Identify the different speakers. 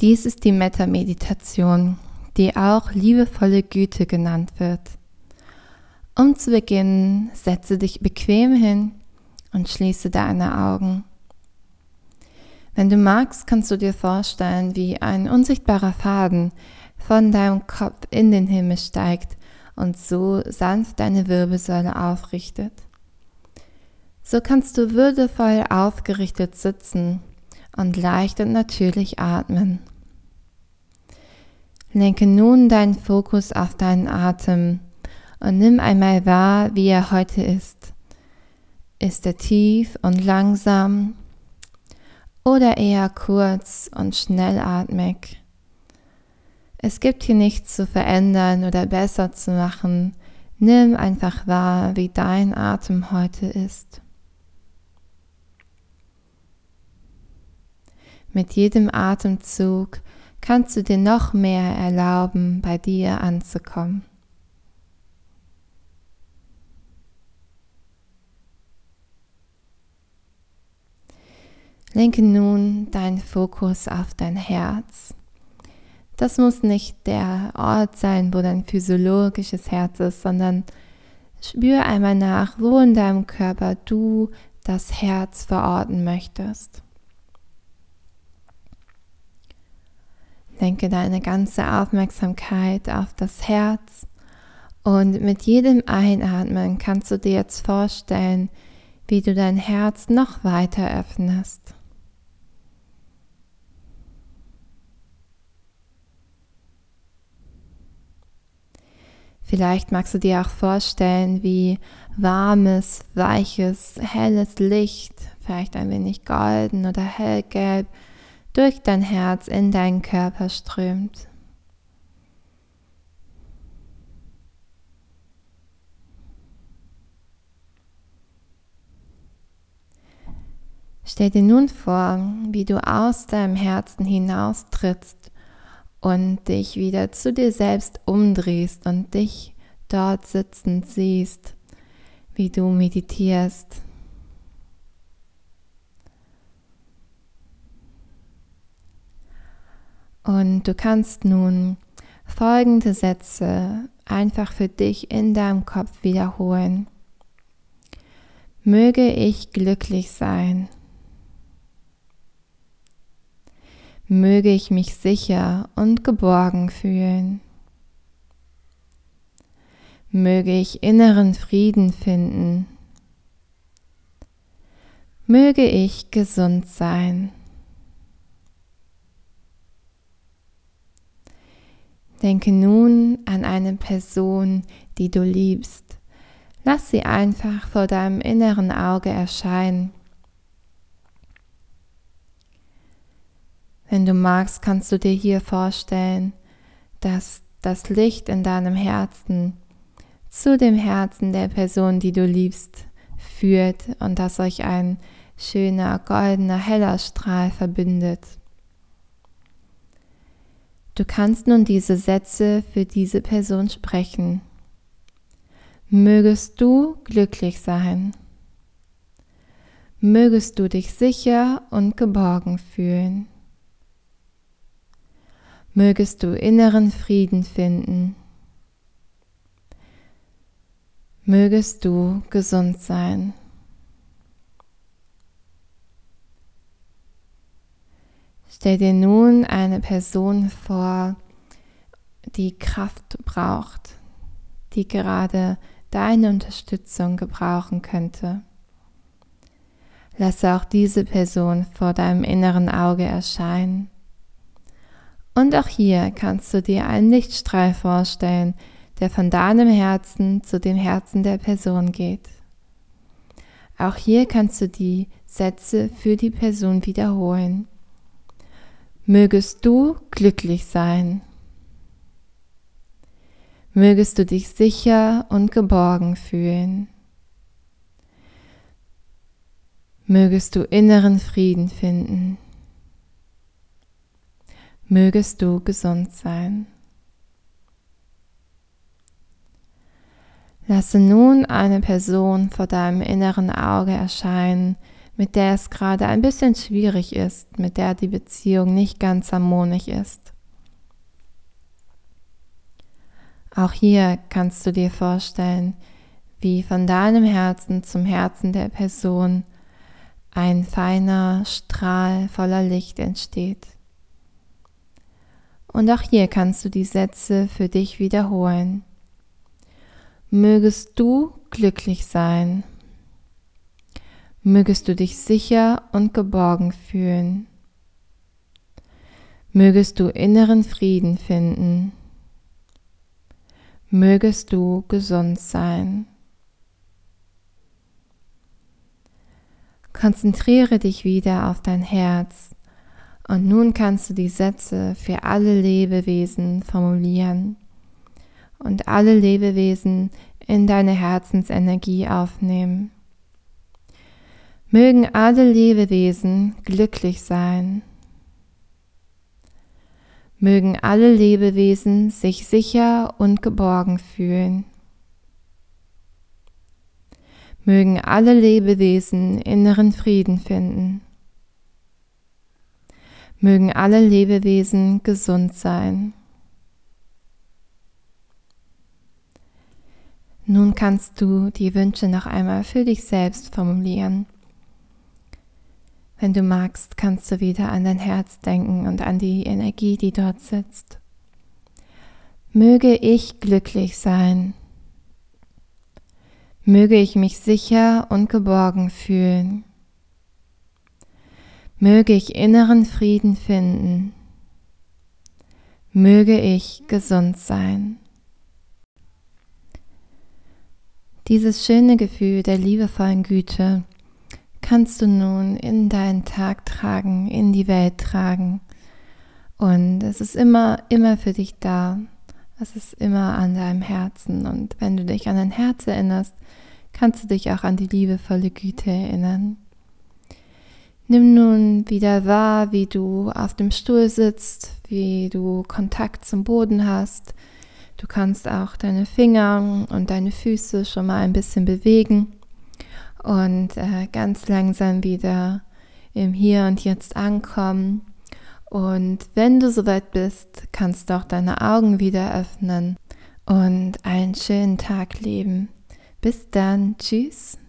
Speaker 1: Dies ist die Metta-Meditation, die auch liebevolle Güte genannt wird. Um zu beginnen, setze dich bequem hin und schließe deine Augen. Wenn du magst, kannst du dir vorstellen, wie ein unsichtbarer Faden von deinem Kopf in den Himmel steigt und so sanft deine Wirbelsäule aufrichtet. So kannst du würdevoll aufgerichtet sitzen und leicht und natürlich atmen. Lenke nun deinen Fokus auf deinen Atem und nimm einmal wahr, wie er heute ist. Ist er tief und langsam oder eher kurz und schnellatmig? Es gibt hier nichts zu verändern oder besser zu machen. Nimm einfach wahr, wie dein Atem heute ist. Mit jedem Atemzug kannst du dir noch mehr erlauben, bei dir anzukommen. Lenke nun deinen Fokus auf dein Herz. Das muss nicht der Ort sein, wo dein physiologisches Herz ist, sondern spür einmal nach, wo in deinem Körper du das Herz verorten möchtest. Lenke deine ganze Aufmerksamkeit auf das Herz und mit jedem Einatmen kannst du dir jetzt vorstellen, wie du dein Herz noch weiter öffnest. Vielleicht magst du dir auch vorstellen, wie warmes, weiches, helles Licht, vielleicht ein wenig golden oder hellgelb, durch dein Herz in deinen Körper strömt. Stell dir nun vor, wie du aus deinem Herzen hinaustrittst und dich wieder zu dir selbst umdrehst und dich dort sitzend siehst, wie du meditierst. Und du kannst nun folgende Sätze einfach für dich in deinem Kopf wiederholen. Möge ich glücklich sein. möge ich mich sicher und geborgen fühlen. Möge ich inneren Frieden finden. Möge ich gesund sein. Denke nun an eine Person, die du liebst. Lass sie einfach vor deinem inneren Auge erscheinen Wenn du magst, kannst du dir hier vorstellen, dass das Licht in deinem Herzen zu dem Herzen der Person, die du liebst, führt und dass euch ein schöner, goldener, heller Strahl verbindet. Du kannst nun diese Sätze für diese Person sprechen. Mögest du glücklich sein. Mögest du dich sicher und geborgen fühlen mögest du inneren Frieden finden. Mögest du gesund sein. Stell dir nun eine Person vor, die Kraft braucht, die gerade deine Unterstützung gebrauchen könnte. Lasse auch diese Person vor deinem inneren Auge erscheinen und auch hier kannst du dir einen Lichtstrahl vorstellen, der von deinem Herzen zu dem Herzen der Person geht. Auch hier kannst du die Sätze für die Person wiederholen. Mögest du glücklich sein. Mögest du dich sicher und geborgen fühlen. Mögest du inneren Frieden finden mögest du gesund sein. Lasse nun eine Person vor deinem inneren Auge erscheinen, mit der es gerade ein bisschen schwierig ist, mit der die Beziehung nicht ganz harmonisch ist. Auch hier kannst du dir vorstellen, wie von deinem Herzen zum Herzen der Person ein feiner Strahl voller Licht entsteht. Und auch hier kannst du die Sätze für dich wiederholen. Mögest du glücklich sein. Mögest du dich sicher und geborgen fühlen. Mögest du inneren Frieden finden. Mögest du gesund sein. Konzentriere dich wieder auf dein Herz und nun kannst du die Sätze für alle Lebewesen formulieren und alle Lebewesen in deine Herzensenergie aufnehmen. Mögen alle Lebewesen glücklich sein. Mögen alle Lebewesen sich sicher und geborgen fühlen. Mögen alle Lebewesen inneren Frieden finden. Mögen alle Lebewesen gesund sein. Nun kannst du die Wünsche noch einmal für dich selbst formulieren. Wenn du magst, kannst du wieder an dein Herz denken und an die Energie, die dort sitzt. Möge ich glücklich sein. Möge ich mich sicher und geborgen fühlen. Möge ich inneren Frieden finden. Möge ich gesund sein. Dieses schöne Gefühl der liebevollen Güte kannst du nun in deinen Tag tragen, in die Welt tragen. Und es ist immer, immer für dich da. Es ist immer an deinem Herzen. Und wenn du dich an dein Herz erinnerst, kannst du dich auch an die liebevolle Güte erinnern. Nimm nun wieder wahr, wie du auf dem Stuhl sitzt, wie du Kontakt zum Boden hast. Du kannst auch deine Finger und deine Füße schon mal ein bisschen bewegen und äh, ganz langsam wieder im Hier und Jetzt ankommen. Und wenn du soweit bist, kannst du auch deine Augen wieder öffnen und einen schönen Tag leben. Bis dann, tschüss.